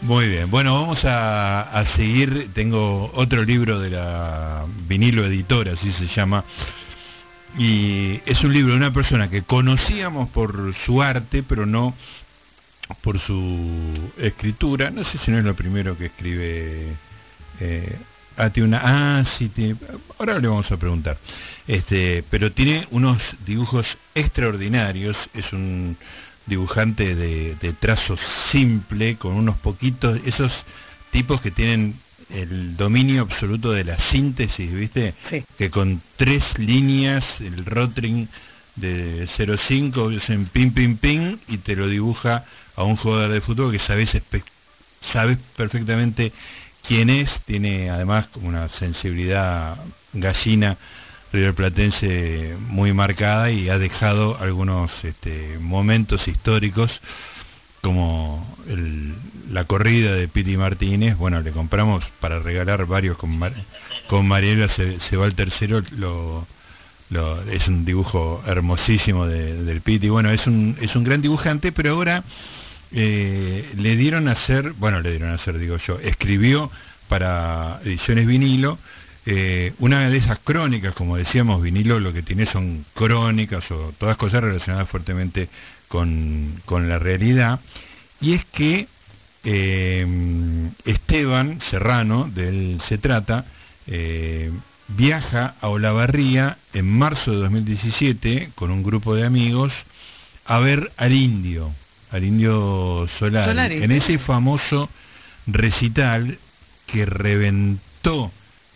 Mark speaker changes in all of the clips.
Speaker 1: Muy bien, bueno, vamos a, seguir. Tengo otro libro de la vinilo editora, así se llama. Y es un libro de una persona que conocíamos por su arte, pero no por su escritura. No sé si no es lo primero que escribe. Eh, ah, tiene una. Ah, sí, tiene, ahora le vamos a preguntar. Este, pero tiene unos dibujos extraordinarios. Es un dibujante de, de trazo simple, con unos poquitos, esos tipos que tienen el dominio absoluto de la síntesis, ¿viste? Que con tres líneas, el rotring de 05, en ping, ping, ping, y te lo dibuja a un jugador de fútbol que sabes, sabes perfectamente quién es, tiene además como una sensibilidad gallina River Platense muy marcada y ha dejado algunos este, momentos históricos como el, la corrida de Piti Martínez, bueno, le compramos para regalar varios con, con Mariela, se, va el tercero, lo, lo, es un dibujo hermosísimo de, del Piti, bueno, es un, es un gran dibujante, pero ahora eh, le dieron a hacer, bueno, le dieron a hacer, digo yo, escribió para ediciones vinilo, eh, una de esas crónicas, como decíamos, vinilo lo que tiene son crónicas o todas cosas relacionadas fuertemente con, con la realidad, y es que eh, Esteban Serrano, de él se trata, eh, viaja a Olavarría en marzo de 2017 con un grupo de amigos a ver al indio, al indio Solari, en ese famoso recital que reventó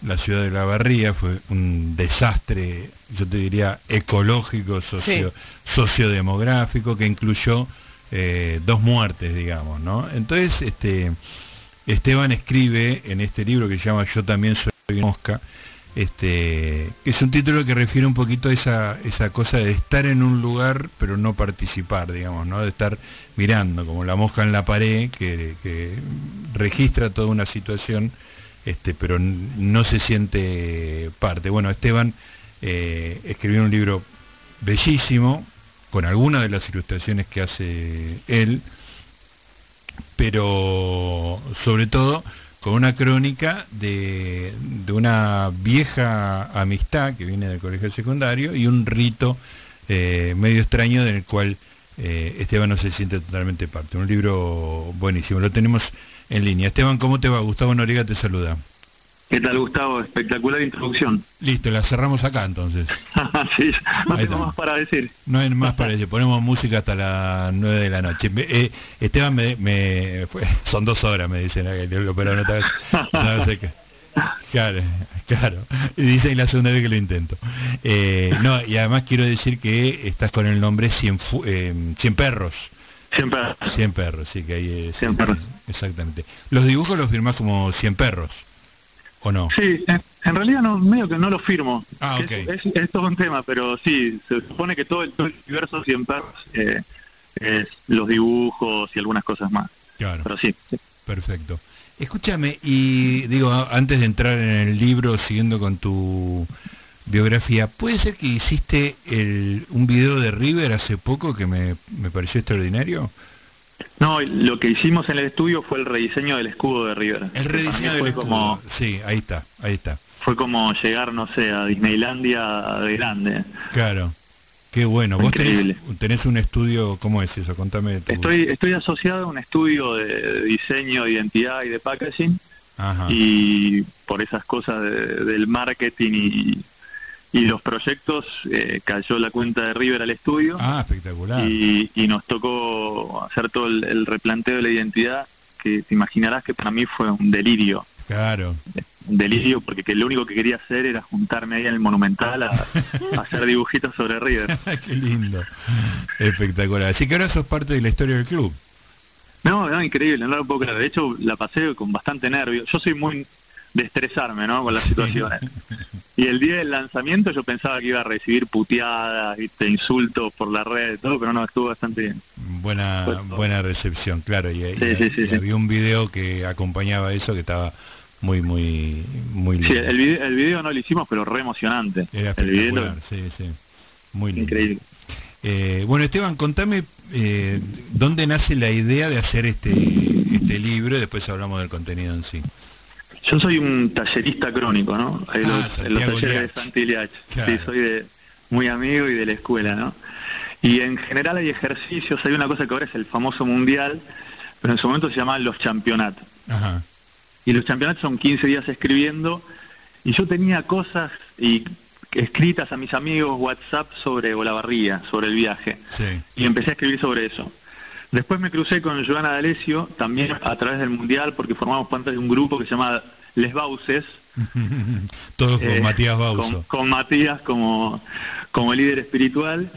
Speaker 1: la ciudad de La Barría fue un desastre, yo te diría, ecológico, socio, sociodemográfico, que incluyó eh, dos muertes, digamos, ¿no? Entonces, este, Esteban escribe en este libro que se llama Yo también soy mosca, este, es un título que refiere un poquito a esa, esa cosa de estar en un lugar pero no participar, digamos, ¿no? De estar mirando, como la mosca en la pared, que, que registra toda una situación este, pero no se siente parte. Bueno, Esteban eh, escribió un libro bellísimo, con algunas de las ilustraciones que hace él, pero sobre todo con una crónica de, de una vieja amistad que viene del colegio secundario y un rito eh, medio extraño del cual eh, Esteban no se siente totalmente parte. Un libro buenísimo, lo tenemos en línea. Esteban, ¿cómo te va? Gustavo Noriega te saluda.
Speaker 2: ¿Qué tal, Gustavo? Espectacular introducción.
Speaker 1: Listo, la cerramos acá entonces.
Speaker 2: sí, no tengo más para decir.
Speaker 1: No hay más para decir. Ponemos música hasta las nueve de la noche. Eh, Esteban, me, me son dos horas, me dicen, pero no, no sé qué. Claro, claro. Dicen la segunda vez que lo intento. Eh, no, y además quiero decir que estás con el nombre Cien, eh, Cien Perros.
Speaker 2: Cien perros.
Speaker 1: Cien perros, sí, que hay...
Speaker 2: Cien perros.
Speaker 1: Exactamente. Los dibujos los firmás como Cien Perros, ¿o no?
Speaker 2: Sí, en, realidad no, medio que no lo firmo.
Speaker 1: Ah, ok.
Speaker 2: Es, todo un tema, pero sí, se supone que todo el, universo Cien perros eh, es los dibujos y algunas cosas más.
Speaker 1: Claro.
Speaker 2: Pero sí.
Speaker 1: Perfecto. Escúchame, y digo, antes de entrar en el libro, siguiendo con tu biografía. ¿Puede ser que hiciste el, un video de River hace poco que me, me pareció extraordinario?
Speaker 2: No, lo que hicimos en el estudio fue el rediseño del escudo de River.
Speaker 1: El rediseño del escudo. Como, sí, ahí está, ahí está.
Speaker 2: Fue como llegar, no sé, a Disneylandia de grande.
Speaker 1: Claro. Qué bueno. ¿Vos tenés, un estudio, cómo es eso? Contame.
Speaker 2: Estoy, estoy asociado a un estudio de diseño, de identidad y de packaging. Ajá. Y por esas cosas del marketing y, y los proyectos eh, cayó la cuenta de River al estudio.
Speaker 1: Ah, espectacular.
Speaker 2: Y, nos tocó hacer todo el, replanteo de la identidad, que te imaginarás que para mí fue un delirio.
Speaker 1: Claro.
Speaker 2: Un delirio porque que lo único que quería hacer era juntarme ahí en el Monumental a, hacer dibujitos sobre River.
Speaker 1: Qué lindo. Espectacular. Así que ahora sos parte de la historia del club.
Speaker 2: No, no, increíble, no lo puedo creer. De hecho, la pasé con bastante nervio. Yo soy muy de estresarme, ¿no? Con las situaciones. Y el día del lanzamiento yo pensaba que iba a recibir puteadas, ¿viste? insultos por la red, todo, pero no, estuvo bastante bien.
Speaker 1: Buena buena recepción, claro. Y, había un video que acompañaba eso que estaba muy, muy, muy
Speaker 2: lindo. Sí, el video, el video no lo hicimos, pero re emocionante.
Speaker 1: Era
Speaker 2: el
Speaker 1: video sí, sí. Muy lindo.
Speaker 2: Increíble.
Speaker 1: Eh, bueno, Esteban, contame eh, dónde nace la idea de hacer este este libro y después hablamos del contenido en sí.
Speaker 2: Yo soy un tallerista crónico, ¿no? Ahí ah, los, los talleres de Santiliach. Sí, soy de, muy amigo y de la escuela, ¿no? Y en general hay ejercicios, hay una cosa que ahora es el famoso mundial, pero en su momento se llamaban los campeonatos. Ajá. Y los campeonatos son 15 días escribiendo, y yo tenía cosas y escritas a mis amigos WhatsApp sobre Olavarría, sobre el viaje. Y empecé a escribir sobre eso. Después me crucé con Joana D'Alessio, también a través del Mundial, porque formamos parte de un grupo que se llama Les Bauces.
Speaker 1: Todos con eh, Matías Bauso.
Speaker 2: Con, Matías como, como líder espiritual.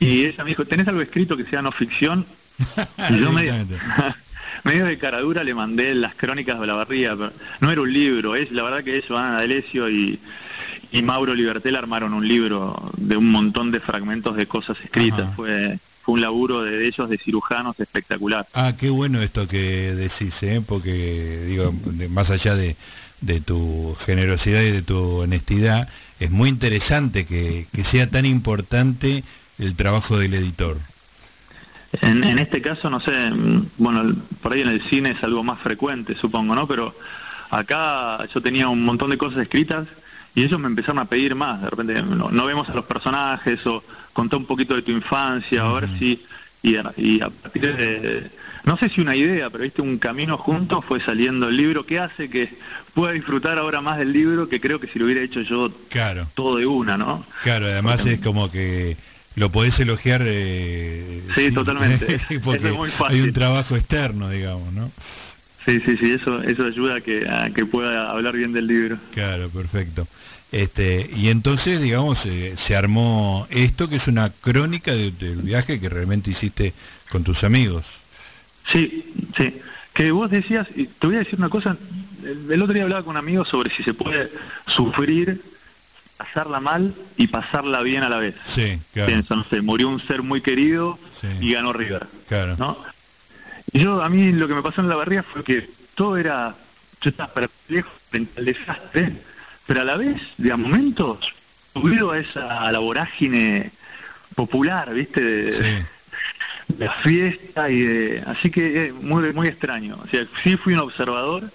Speaker 2: Y ella me dijo, ¿tenés algo escrito que sea no ficción? y yo medio, medio de caradura le mandé las crónicas de la barría, pero no era un libro, es la verdad que es Joana D'Alessio y y Mauro Libertel armaron un libro de un montón de fragmentos de cosas escritas. Fue fue un laburo de ellos, de cirujanos, espectacular.
Speaker 1: Ah, qué bueno esto que decís, ¿eh? porque digo, más allá de, de tu generosidad y de tu honestidad, es muy interesante que, que sea tan importante el trabajo del editor.
Speaker 2: En, en este caso, no sé, bueno, por ahí en el cine es algo más frecuente, supongo, ¿no? Pero acá yo tenía un montón de cosas escritas y ellos me empezaron a pedir más, de repente no, vemos a los personajes o contá un poquito de tu infancia, ahora sí, y, y a partir de, no sé si una idea, pero viste, un camino junto fue saliendo el libro que hace que pueda disfrutar ahora más del libro que creo que si lo hubiera hecho yo claro. todo de una, ¿no?
Speaker 1: Claro, además es como que lo podés elogiar. Eh,
Speaker 2: sí, totalmente.
Speaker 1: porque hay un trabajo externo, digamos, ¿no?
Speaker 2: Sí, sí, sí, eso, eso ayuda a que, a que pueda hablar bien del libro.
Speaker 1: Claro, perfecto. Este, y entonces, digamos, eh, se armó esto que es una crónica del viaje que realmente hiciste con tus amigos.
Speaker 2: Sí, sí. Que vos decías, y te voy a decir una cosa, el, otro día hablaba con amigos sobre si se puede sufrir, pasarla mal y pasarla bien a la vez.
Speaker 1: Sí, claro.
Speaker 2: Pienso, no sé, murió un ser muy querido y ganó River.
Speaker 1: Claro.
Speaker 2: ¿no? Yo, a mí lo que me pasó en la barriga fue que todo era, yo estaba perplejo frente al desastre, pero a la vez, de a momentos, subido a esa a la vorágine popular, ¿viste? De, la fiesta y de, así que muy muy extraño. O sea, sí fui un observador,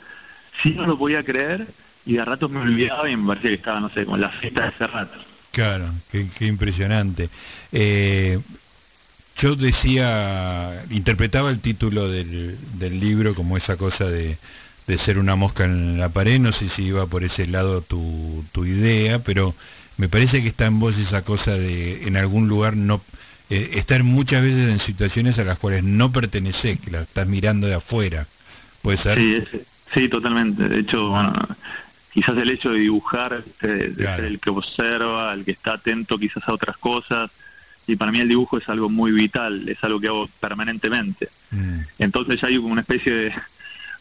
Speaker 2: sí no lo podía creer y de ratos me olvidaba y me parecía que estaba, no sé, con la fiesta de ese rato.
Speaker 1: Claro, qué, qué impresionante. Eh, yo decía, interpretaba el título del, del libro como esa cosa de, de ser una mosca en la pared, no sé si iba por ese lado tu, tu idea, pero me parece que está en vos esa cosa de en algún lugar no eh, estar muchas veces en situaciones a las cuales no perteneces, que la estás mirando de afuera. ¿Puede ser?
Speaker 2: Sí, sí totalmente. De hecho, bueno, quizás el hecho de dibujar, de, ser el que observa, el que está atento quizás a otras cosas, y para mí el dibujo es algo muy vital, es algo que hago permanentemente. Mm. Entonces ya hay como una especie de,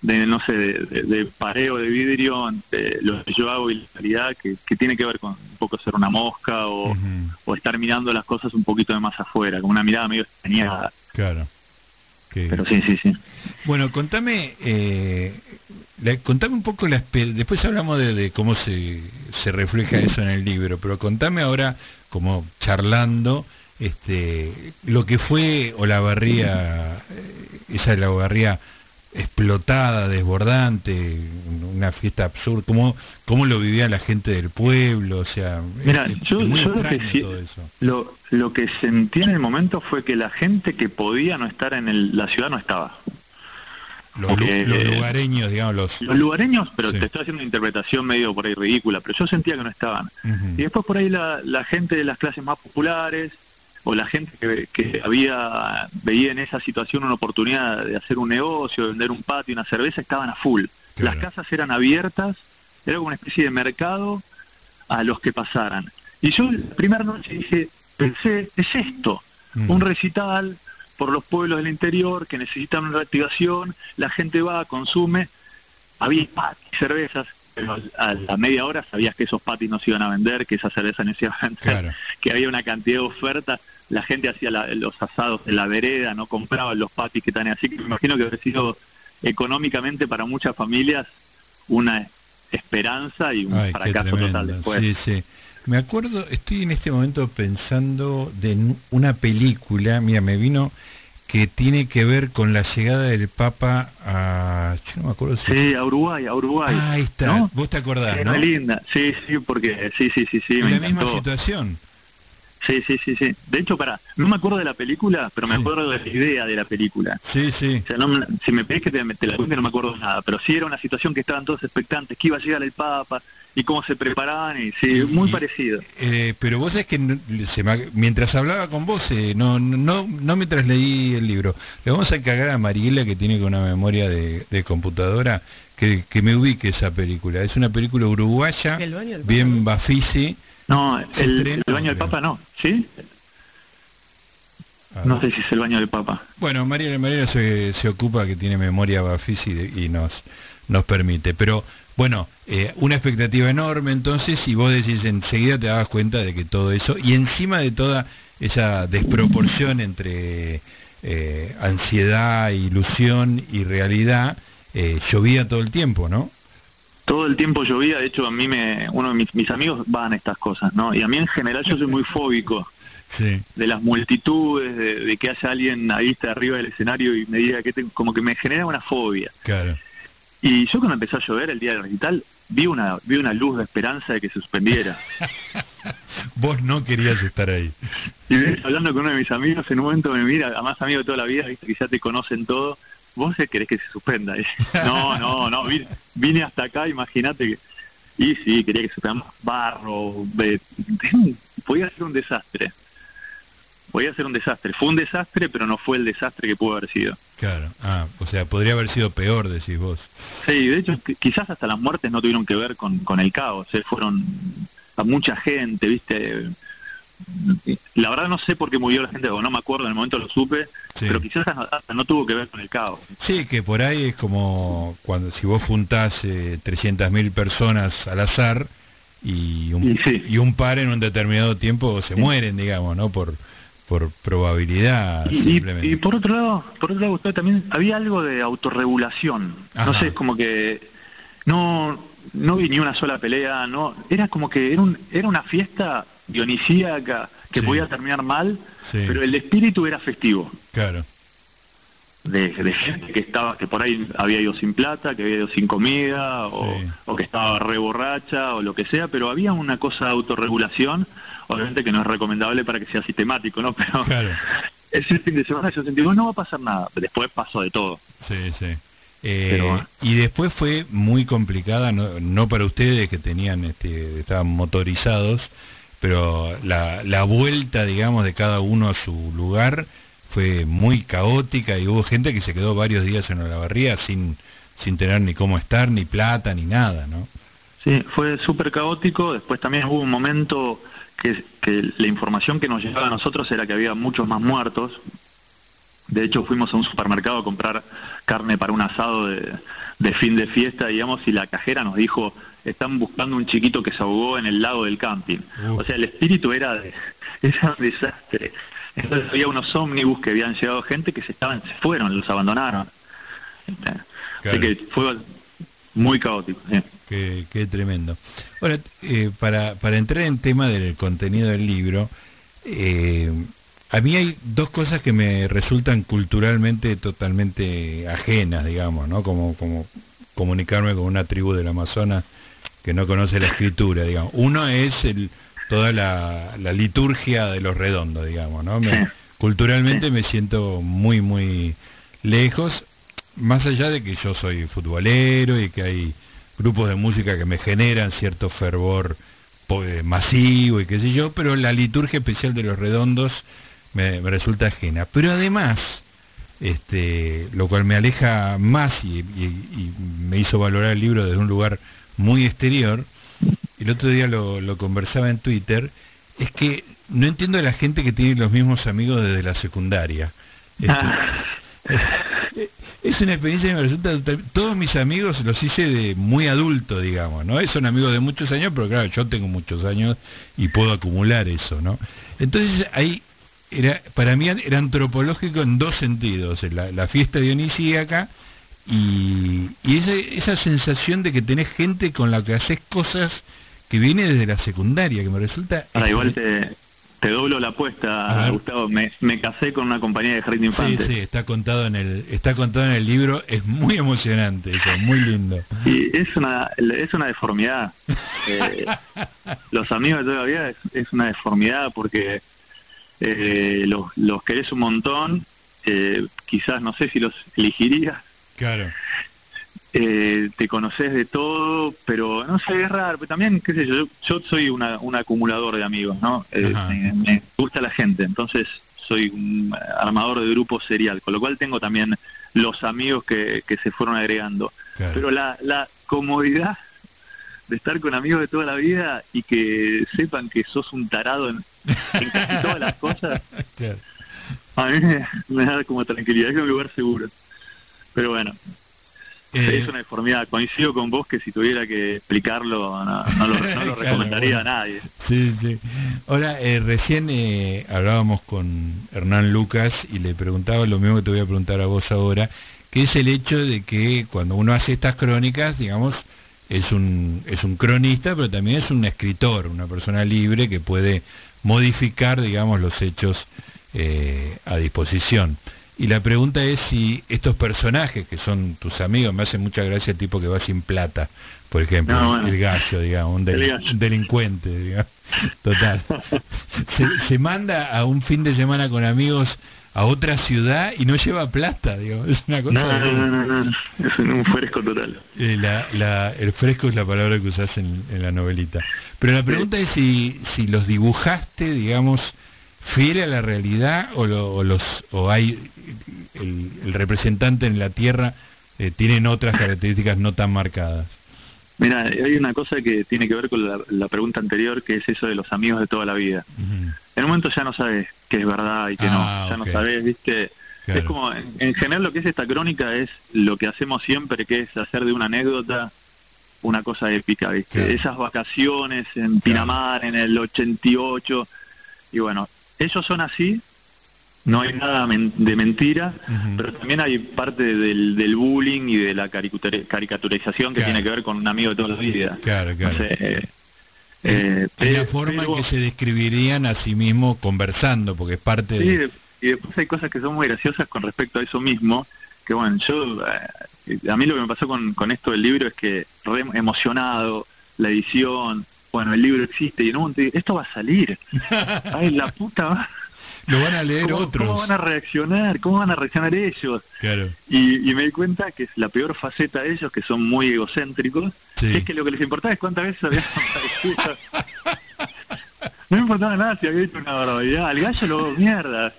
Speaker 2: de no sé, de, pareo de vidrio entre lo que yo hago y la realidad que, que tiene que ver con un poco ser una mosca o, o, estar mirando las cosas un poquito de más afuera, con una mirada medio extrañada.
Speaker 1: Claro.
Speaker 2: Pero sí, sí, sí.
Speaker 1: Bueno, contame, eh, contame un poco, la, después hablamos de, de cómo se, se refleja eso en el libro, pero contame ahora, como charlando, este, lo que fue Olavarría, eh, esa Olavarría explotada, desbordante, una fiesta absurda, ¿cómo, cómo lo vivía la gente del pueblo? O sea,
Speaker 2: Mira, yo, lo, que lo, lo, que sentí en el momento fue que la gente que podía no estar en la ciudad no estaba.
Speaker 1: Los, lugareños, digamos, los...
Speaker 2: Los lugareños, pero te estoy haciendo una interpretación medio por ahí ridícula, pero yo sentía que no estaban. Y después por ahí la, la gente de las clases más populares, o la gente que, que, había veía en esa situación una oportunidad de hacer un negocio, de vender un patio, una cerveza, estaban a full. Las casas eran abiertas, era como una especie de mercado a los que pasaran. Y yo la primera noche dije, pensé, es esto, mm. un recital por los pueblos del interior que necesitan una reactivación, la gente va, consume, había patis, cervezas, pero a la media hora sabías que esos patis no se iban a vender, que esa cerveza no se iba a vender, que había una cantidad de ofertas la gente hacía los asados en la vereda, no compraban los patis que están así, que me imagino que ha sido económicamente para muchas familias una esperanza y un fracaso total después.
Speaker 1: Sí, sí. Me acuerdo, estoy en este momento pensando de una película, mira, me vino que tiene que ver con la llegada del Papa a...
Speaker 2: Yo no me acuerdo si... Sí, a Uruguay, a Uruguay.
Speaker 1: Ah, ahí está, vos te acordás,
Speaker 2: sí,
Speaker 1: ¿no?
Speaker 2: linda, sí, sí, porque sí, sí, sí, sí,
Speaker 1: me la misma situación.
Speaker 2: Sí, sí, sí, sí. De hecho, para, no me acuerdo de la película, pero me acuerdo de la idea de la película.
Speaker 1: Sí, sí.
Speaker 2: O sea, no, si me pedís que te, la cuente no me acuerdo nada, pero sí era una situación que estaban todos expectantes, que iba a llegar el Papa y cómo se preparaban y sí, muy parecido.
Speaker 1: Eh, pero vos es que mientras hablaba con vos, eh, no, no, no mientras leí el libro, le vamos a encargar a Mariela que tiene una memoria de, de computadora que, que me ubique esa película. Es una película uruguaya, bien bafisi
Speaker 2: no, el, baño del Papa no, ¿sí? No sé si es el baño del Papa.
Speaker 1: Bueno, María María se, se ocupa que tiene memoria Bafisi y nos nos permite. Pero bueno, eh, una expectativa enorme entonces y vos decís enseguida te das cuenta de que todo eso y encima de toda esa desproporción entre eh, ansiedad, ilusión y realidad, eh, llovía todo el tiempo, ¿no?
Speaker 2: Todo el tiempo llovía, de hecho a mí me, uno de mis, amigos van a estas cosas, ¿no? Y a mí en general yo soy muy fóbico de las multitudes, de, que haya alguien ahí está arriba del escenario y me diga que como que me genera una fobia.
Speaker 1: Claro.
Speaker 2: Y yo cuando empezó a llover el día del recital, vi una, vi una luz de esperanza de que suspendiera.
Speaker 1: Vos no querías estar ahí.
Speaker 2: Y hablando con uno de mis amigos, en un momento me mira, además amigo de toda la vida, viste que ya te conocen todo, vos querés que se suspenda. no, no, no, vine, hasta acá, imagínate que... Y sí, quería que se suspenda barro, podía ser un desastre. Podía ser un desastre. Fue un desastre, pero no fue el desastre que pudo haber sido.
Speaker 1: Claro, ah, o sea, podría haber sido peor, decís vos.
Speaker 2: Sí, de hecho, quizás hasta las muertes no tuvieron que ver con, con el caos, ¿eh? fueron a mucha gente, ¿viste? La verdad no sé por qué murió la gente, o no me acuerdo, en el momento lo supe, pero quizás hasta no tuvo que ver con el caos.
Speaker 1: Sí, que por ahí es como cuando si vos juntás eh, 300.000 personas al azar y un, y, un par en un determinado tiempo se mueren, digamos, ¿no? Por por probabilidad.
Speaker 2: Y, y, por otro lado, por otro lado, también había algo de autorregulación. No sé, es como que no no vi ni una sola pelea, no era como que era, un, era una fiesta dionisíaca que podía terminar mal, pero el espíritu era festivo.
Speaker 1: Claro.
Speaker 2: De, gente que estaba que por ahí había ido sin plata, que había ido sin comida o, que estaba re borracha o lo que sea, pero había una cosa de autorregulación, obviamente que no es recomendable para que sea sistemático, ¿no? Pero claro. ese fin de semana yo sentí, no va a pasar nada, después pasó de todo.
Speaker 1: Sí, sí. Eh, y después fue muy complicada, no, no para ustedes que tenían, este, estaban motorizados, pero la, la vuelta, digamos, de cada uno a su lugar fue muy caótica y hubo gente que se quedó varios días en la barría sin, sin tener ni cómo estar, ni plata, ni nada, ¿no?
Speaker 2: Sí, fue súper caótico. Después también hubo un momento que, que la información que nos llegaba a nosotros era que había muchos más muertos. De hecho, fuimos a un supermercado a comprar carne para un asado de, de fin de fiesta, digamos, y la cajera nos dijo, están buscando un chiquito que se ahogó en el lago del camping. O sea, el espíritu era de, era un desastre. Entonces había unos ómnibus que habían llegado gente que se estaban, se fueron, los abandonaron. Así que fue muy caótico.
Speaker 1: Qué, qué, tremendo. Ahora, eh, para, para entrar en tema del contenido del libro, eh, a mí hay dos cosas que me resultan culturalmente totalmente ajenas, digamos, ¿no? Como, como comunicarme con una tribu del Amazonas que no conoce la escritura, digamos. Uno es el, toda la, liturgia de los redondos, digamos, ¿no? culturalmente me siento muy, muy lejos, más allá de que yo soy futbolero y que hay grupos de música que me generan cierto fervor eh, masivo y qué sé yo, pero la liturgia especial de los redondos me, resulta ajena. Pero además, este, lo cual me aleja más y, me hizo valorar el libro desde un lugar muy exterior, el otro día lo, lo conversaba en Twitter, es que no entiendo a la gente que tiene los mismos amigos desde la secundaria. Este, ah. es, una experiencia que me resulta... Todos mis amigos los hice de muy adulto, digamos, ¿no? Son amigos de muchos años, pero claro, yo tengo muchos años y puedo acumular eso, ¿no? Entonces hay era para mí era antropológico en dos sentidos, la, la fiesta dionisíaca y, y esa sensación de que tenés gente con la que haces cosas que viene desde la secundaria, que me resulta...
Speaker 2: Ahora, igual te, te doblo la apuesta, Gustavo. Me, me, casé con una compañía de jardín infante.
Speaker 1: Sí, sí, está contado en el está contado en el libro. Es muy emocionante, eso, muy lindo.
Speaker 2: Y es una es una deformidad. Eh, los amigos de toda la vida es, es una deformidad porque eh, los, los querés un montón. Eh, quizás no sé si los elegirías.
Speaker 1: Claro
Speaker 2: eh, te conoces de todo, pero no sé, es raro, pero también, qué sé yo, yo, soy una, un acumulador de amigos, ¿no? Eh, me, gusta la gente, entonces soy un armador de grupos serial, con lo cual tengo también los amigos que, que se fueron agregando. Pero la, la comodidad de estar con amigos de toda la vida y que sepan que sos un tarado en, casi todas las cosas, a mí me, me da como tranquilidad, es un lugar seguro. Pero bueno, eh, es una deformidad. Coincido con vos que si tuviera que explicarlo, no, lo, recomendaría a nadie.
Speaker 1: Sí, sí. Ahora, eh, recién eh, hablábamos con Hernán Lucas y le preguntaba lo mismo que te voy a preguntar a vos ahora, que es el hecho de que cuando uno hace estas crónicas, digamos, es un, es un cronista, pero también es un escritor, una persona libre que puede modificar, digamos, los hechos a disposición. Y la pregunta es si estos personajes que son tus amigos, me hace mucha gracia el tipo que va sin plata, por ejemplo, el gallo, digamos, un, delincuente, digamos, total. Se, manda a un fin de semana con amigos a otra ciudad y no lleva plata, digamos, es una cosa...
Speaker 2: No, no, no, no, es un fresco total.
Speaker 1: Eh, la, el fresco es la palabra que usas en, en la novelita. Pero la pregunta es si, si los dibujaste, digamos, fiel a la realidad o, los o hay el, representante en la tierra eh, tienen otras características no tan marcadas
Speaker 2: mira hay una cosa que tiene que ver con la, pregunta anterior que es eso de los amigos de toda la vida. En un momento ya no sabes qué es verdad y qué no ah, ya no sabes viste es como en, general lo que es esta crónica es lo que hacemos siempre que es hacer de una anécdota una cosa épica viste esas vacaciones en Pinamar en el 88 y bueno ellos son así, no hay nada de mentira, pero también hay parte del, del bullying y de la caricaturización que tiene que ver con un amigo de toda la vida.
Speaker 1: Claro, claro. Eh, eh, la forma en que se describirían a sí mismos conversando, porque es parte
Speaker 2: de... y después hay cosas que son muy graciosas con respecto a eso mismo, que bueno, yo, eh, a mí lo que me pasó con, con esto del libro es que re emocionado, la edición, bueno, el libro existe y en un momento esto va a salir. Ay, la puta
Speaker 1: Lo van a leer otros.
Speaker 2: ¿Cómo van a reaccionar? ¿Cómo van a reaccionar ellos?
Speaker 1: Claro.
Speaker 2: Y, y me di cuenta que es la peor faceta de ellos, que son muy egocéntricos, es que lo que les importaba es cuántas veces habían aparecido. no me importaba nada si había hecho una barbaridad. Al gallo lo mierda.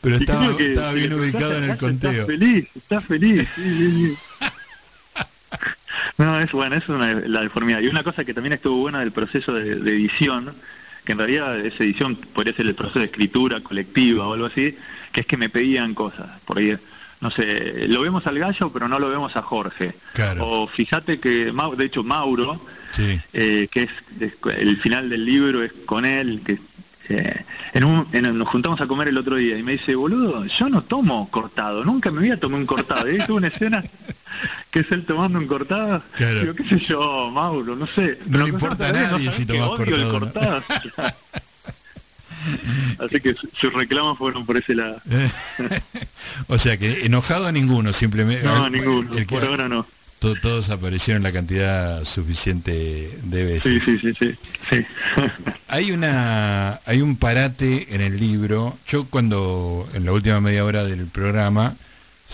Speaker 1: Pero estaba, estaba bien ubicado en el conteo.
Speaker 2: Está feliz, está feliz. Sí, sí, sí. No, es bueno, es una, la deformidad. Y una cosa que también estuvo buena del proceso de, edición, que en realidad esa edición podría ser el proceso de escritura colectiva o algo así, que es que me pedían cosas. Por ahí, no sé, lo vemos al gallo, pero no lo vemos a Jorge. O fíjate que, de hecho, Mauro, eh, que es, el final del libro es con él, que eh, en un, nos juntamos a comer el otro día y me dice, boludo, yo no tomo cortado, nunca me voy a tomar un cortado. Y tuve una escena que es él tomando un cortado. Digo, qué sé yo, Mauro, no sé.
Speaker 1: No le importa a nadie si tomas
Speaker 2: odio el. Así que sus reclamos fueron por ese lado.
Speaker 1: o sea que enojado a ninguno, simplemente.
Speaker 2: No, ninguno, por ahora no
Speaker 1: todos aparecieron la cantidad suficiente de veces.
Speaker 2: Sí, sí, sí, sí.
Speaker 1: hay una hay un parate en el libro. Yo cuando en la última media hora del programa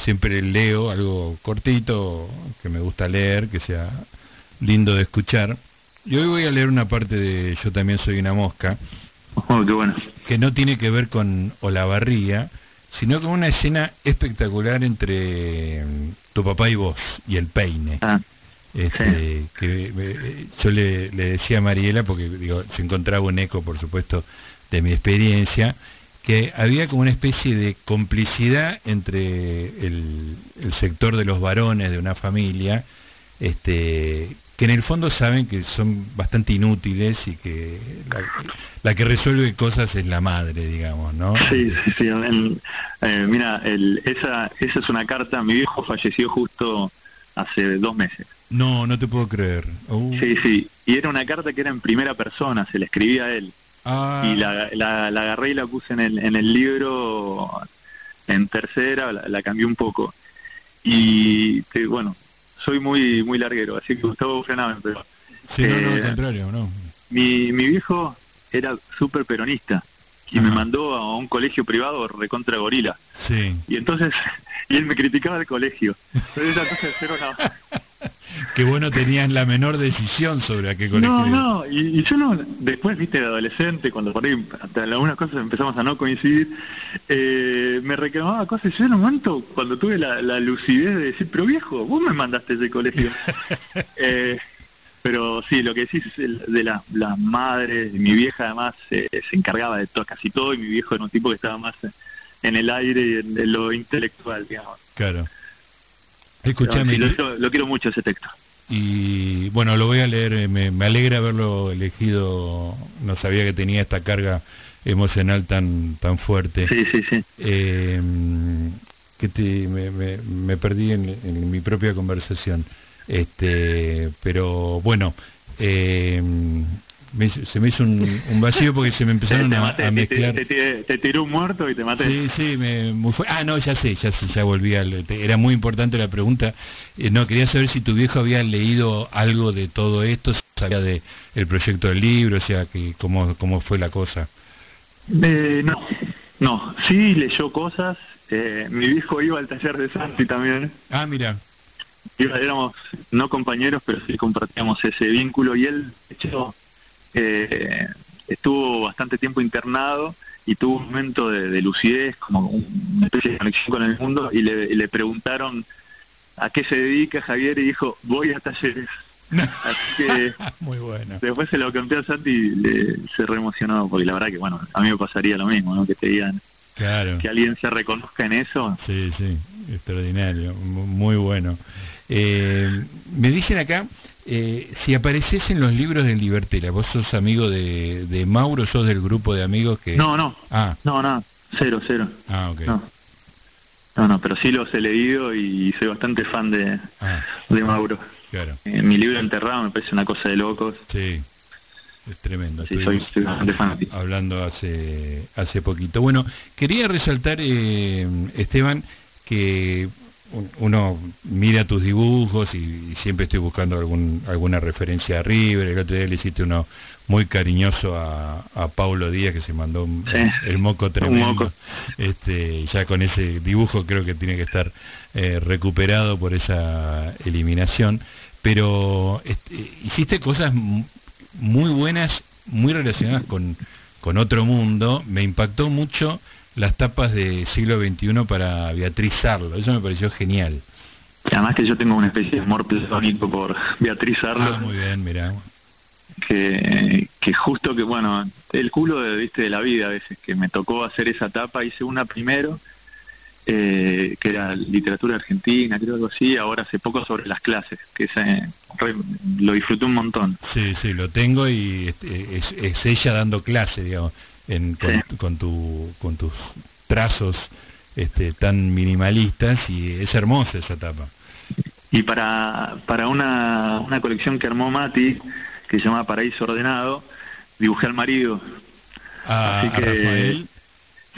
Speaker 1: siempre leo algo cortito que me gusta leer, que sea lindo de escuchar. Y hoy voy a leer una parte de Yo también soy una mosca.
Speaker 2: Oh, qué bueno.
Speaker 1: Que no tiene que ver con Olavarría, sino con una escena espectacular entre mm, tu papá y vos y el peine. Ah, este, que eh, yo le, decía a Mariela porque digo se encontraba un eco por supuesto de mi experiencia que había como una especie de complicidad entre el, el sector de los varones de una familia este que en el fondo saben que son bastante inútiles y que la, que resuelve cosas es la madre, digamos, ¿no?
Speaker 2: Sí, sí, sí. Eh, mira, el, esa, esa es una carta, mi viejo falleció justo hace dos meses.
Speaker 1: No, no te puedo creer.
Speaker 2: Uh. Sí, sí, y era una carta que era en primera persona, se le escribía a él. Ah. Y la, la, agarré y la puse en el, en el libro en tercera, la, cambié un poco. Y bueno, soy muy muy larguero, así que Gustavo frename, pero...
Speaker 1: Sí, no, no, al eh, contrario, no.
Speaker 2: Mi, mi viejo era súper peronista y me mandó a un colegio privado recontra gorila.
Speaker 1: Sí.
Speaker 2: Y entonces, y él me criticaba el colegio. Pero esa cosa de una...
Speaker 1: Qué bueno tenían la menor decisión sobre a qué colegio.
Speaker 2: No, no, y, yo no, después, viste, de adolescente, cuando por ahí hasta algunas cosas empezamos a no coincidir, eh, me reclamaba cosas. Yo en un momento, cuando tuve la, lucidez de decir, pero viejo, vos me mandaste ese colegio. eh, pero sí, lo que decís de la, la madre, mi vieja además se encargaba de todo, casi todo y mi viejo era un tipo que estaba más en el aire y en, lo intelectual, digamos.
Speaker 1: Claro.
Speaker 2: Escuchame. lo, quiero mucho ese texto.
Speaker 1: Y bueno, lo voy a leer, eh, me, me, alegra haberlo elegido, no sabía que tenía esta carga emocional tan tan fuerte.
Speaker 2: Sí, sí, sí.
Speaker 1: Eh, que te, me, me, me perdí en, en mi propia conversación. Este, pero bueno, eh, se me hizo un, vacío porque se me empezaron a, mezclar.
Speaker 2: Te, tiró un muerto y te maté.
Speaker 1: Sí, sí, me, ah, no, ya sé, ya sé, ya volví. Al, era muy importante la pregunta. Eh, no, quería saber si tu viejo había leído algo de todo esto, sabía de el proyecto del libro, o sea, que cómo, cómo fue la cosa.
Speaker 2: Eh, no, no, sí leyó cosas. Eh, mi viejo iba al taller de Santi también.
Speaker 1: Ah, mira
Speaker 2: éramos no compañeros, pero sí compartíamos ese vínculo y él, de hecho, eh, estuvo bastante tiempo internado y tuvo un momento de, lucidez, como una especie de conexión con el mundo y le, preguntaron a qué se dedica Javier y dijo, voy a talleres. Así que
Speaker 1: Muy bueno.
Speaker 2: después se lo conté a Santi y le, se reemocionó, porque la verdad que, bueno, a mí me pasaría lo mismo, ¿no? Que te digan
Speaker 1: claro.
Speaker 2: que alguien se reconozca en eso.
Speaker 1: Sí, sí, extraordinario, muy bueno. Eh, me dicen acá, eh, si apareces en los libros de Libertela, vos sos amigo de, de Mauro, sos del grupo de amigos que...
Speaker 2: No, no. Ah. No, no, cero, cero.
Speaker 1: Ah, ok.
Speaker 2: No. No, pero sí los he leído y soy bastante fan de, ah. de Mauro.
Speaker 1: Claro.
Speaker 2: Eh, mi libro Enterrado me parece una cosa de locos.
Speaker 1: Sí, es tremendo.
Speaker 2: Sí, soy, bastante fan.
Speaker 1: Hablando hace, hace poquito. Bueno, quería resaltar, eh, Esteban, que uno mira tus dibujos y, siempre estoy buscando algún, alguna referencia a River. El otro día le hiciste uno muy cariñoso a, a Paulo Díaz que se mandó el moco tremendo. Este, ya con ese dibujo creo que tiene que estar eh, recuperado por esa eliminación. Pero este, hiciste cosas muy buenas, muy relacionadas con, con otro mundo. Me impactó mucho las tapas de siglo XXI para Beatriz Arlo. Eso me pareció genial.
Speaker 2: Además que yo tengo una especie de amor platónico por Beatriz Arlo.
Speaker 1: Ah, muy bien, mira.
Speaker 2: Que, que justo que, bueno, el culo de, ¿viste, de la vida a veces, que me tocó hacer esa tapa, hice una primero, eh, que era literatura argentina, creo algo así, ahora hace poco sobre las clases, que ese, lo disfruté un montón.
Speaker 1: Sí, sí, lo tengo y este, es, es ella dando clase, digamos en, con, tu, con tus trazos este, tan minimalistas y es hermosa esa tapa.
Speaker 2: Y para, para una, una colección que armó Mati, que se llama Paraíso Ordenado, dibujé al marido.
Speaker 1: Ah, así que,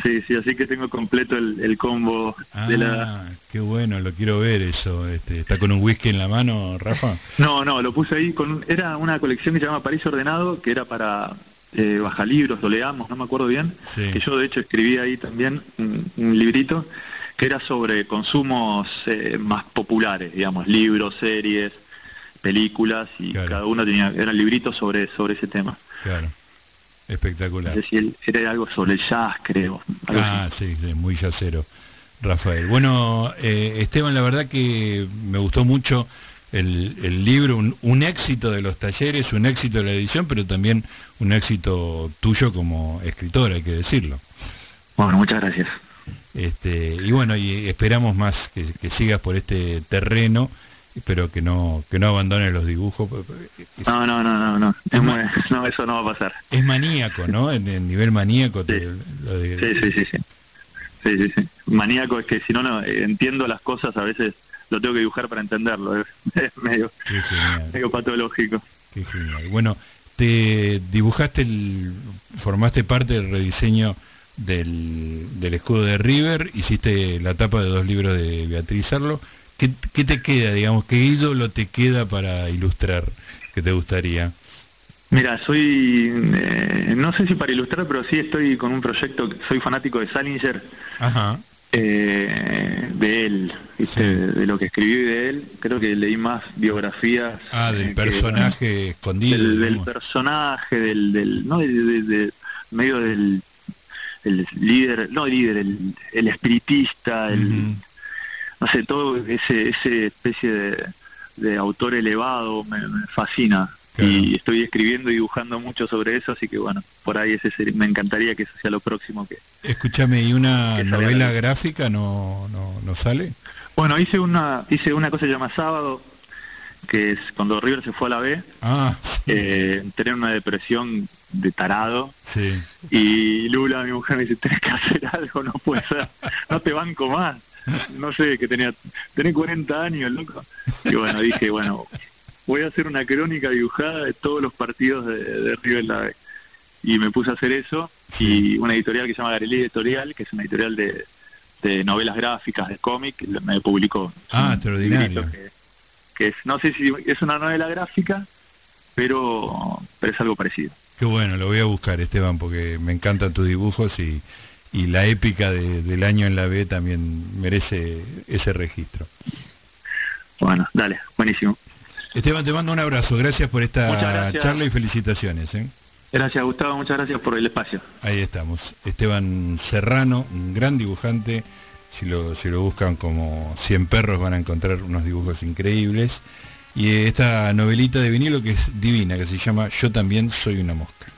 Speaker 2: Sí, sí, así que tengo completo el, el combo de la...
Speaker 1: Ah, qué bueno, lo quiero ver eso. Este, ¿Está con un whisky en la mano, Rafa?
Speaker 2: No, no, lo puse ahí. con Era una colección que se llama Paraíso Ordenado, que era para eh, Baja Libros, lo leamos, no me acuerdo bien, que yo de hecho escribí ahí también un, librito que era sobre consumos eh, más populares, digamos, libros, series, películas, y cada uno tenía, eran libritos sobre, sobre ese tema.
Speaker 1: Claro. Espectacular.
Speaker 2: Es decir, era algo sobre el jazz, creo.
Speaker 1: Ah, sí, sí, muy jazzero, Rafael. Bueno, eh, Esteban, la verdad que me gustó mucho el, el libro, un, un, éxito de los talleres, un éxito de la edición, pero también un éxito tuyo como escritor, hay que decirlo.
Speaker 2: Bueno, muchas gracias.
Speaker 1: Este, y bueno, y esperamos más que, sigas por este terreno, pero que no que no abandones los dibujos.
Speaker 2: No, no, no, no, no, no eso no va a pasar.
Speaker 1: Es maníaco, ¿no? En el nivel maníaco.
Speaker 2: Sí. sí, sí, sí, sí, sí, sí. Maníaco es que si no, no entiendo las cosas a veces lo tengo que dibujar para entenderlo, es, medio, medio patológico.
Speaker 1: Qué genial. Bueno, te dibujaste, el, formaste parte del rediseño del, del escudo de River, hiciste la tapa de dos libros de Beatriz Arlo. ¿Qué, ¿Qué te queda, digamos, qué ídolo te queda para ilustrar que te gustaría?
Speaker 2: Mira, soy, eh, no sé si para ilustrar, pero sí estoy con un proyecto, soy fanático de Salinger,
Speaker 1: Ajá.
Speaker 2: Eh, de él, ¿viste? de lo que escribí de él. Creo que leí más biografías.
Speaker 1: Ah, del
Speaker 2: eh, que-
Speaker 1: personaje escondido.
Speaker 2: del, personaje, del, del no, de, de- de- medio del el líder, no el líder, el, el espiritista, el, no sé, todo ese, ese especie de, de autor elevado me, me fascina.
Speaker 1: Claro.
Speaker 2: Y estoy escribiendo y dibujando mucho sobre eso, así que bueno, por ahí ese sería- me encantaría que eso sea lo próximo que...
Speaker 1: Escúchame, ¿y una novela
Speaker 2: la-
Speaker 1: gráfica no, no, no sale?
Speaker 2: Bueno, hice una hice una cosa que se llama Sábado, que es cuando River se fue a la B,
Speaker 1: Ah,
Speaker 2: eh, tener una depresión de tarado,
Speaker 1: sí.
Speaker 2: Y Lula, mi mujer, me dice, tenés que hacer algo, no puede ser, no te banco más. No sé, que tenía, tenés 40 años, loco. Y bueno, dije, bueno, voy a hacer una crónica dibujada de todos los partidos de, de River la B. Y me puse a hacer eso, y una editorial que se llama Garelí Editorial, que es una editorial de, de novelas gráficas, de cómic, me publicó.
Speaker 1: Ah,
Speaker 2: librito Que, que es, no sé si es una novela gráfica, pero, pero es algo parecido.
Speaker 1: Qué bueno, lo voy a buscar, Esteban, porque me encantan tus dibujos y, y la épica de- del año en la B también merece ese registro.
Speaker 2: Bueno, dale, buenísimo.
Speaker 1: Esteban, te mando un abrazo. Gracias por esta
Speaker 2: gracias.
Speaker 1: charla y felicitaciones. ¿eh?
Speaker 2: Gracias, Gustavo. Muchas gracias por el espacio.
Speaker 1: Ahí estamos. Esteban Serrano, un gran dibujante. Si lo, si lo buscan como 100 perros van a encontrar unos dibujos increíbles. Y esta novelita de vinilo que es divina, que se llama Yo también soy una mosca.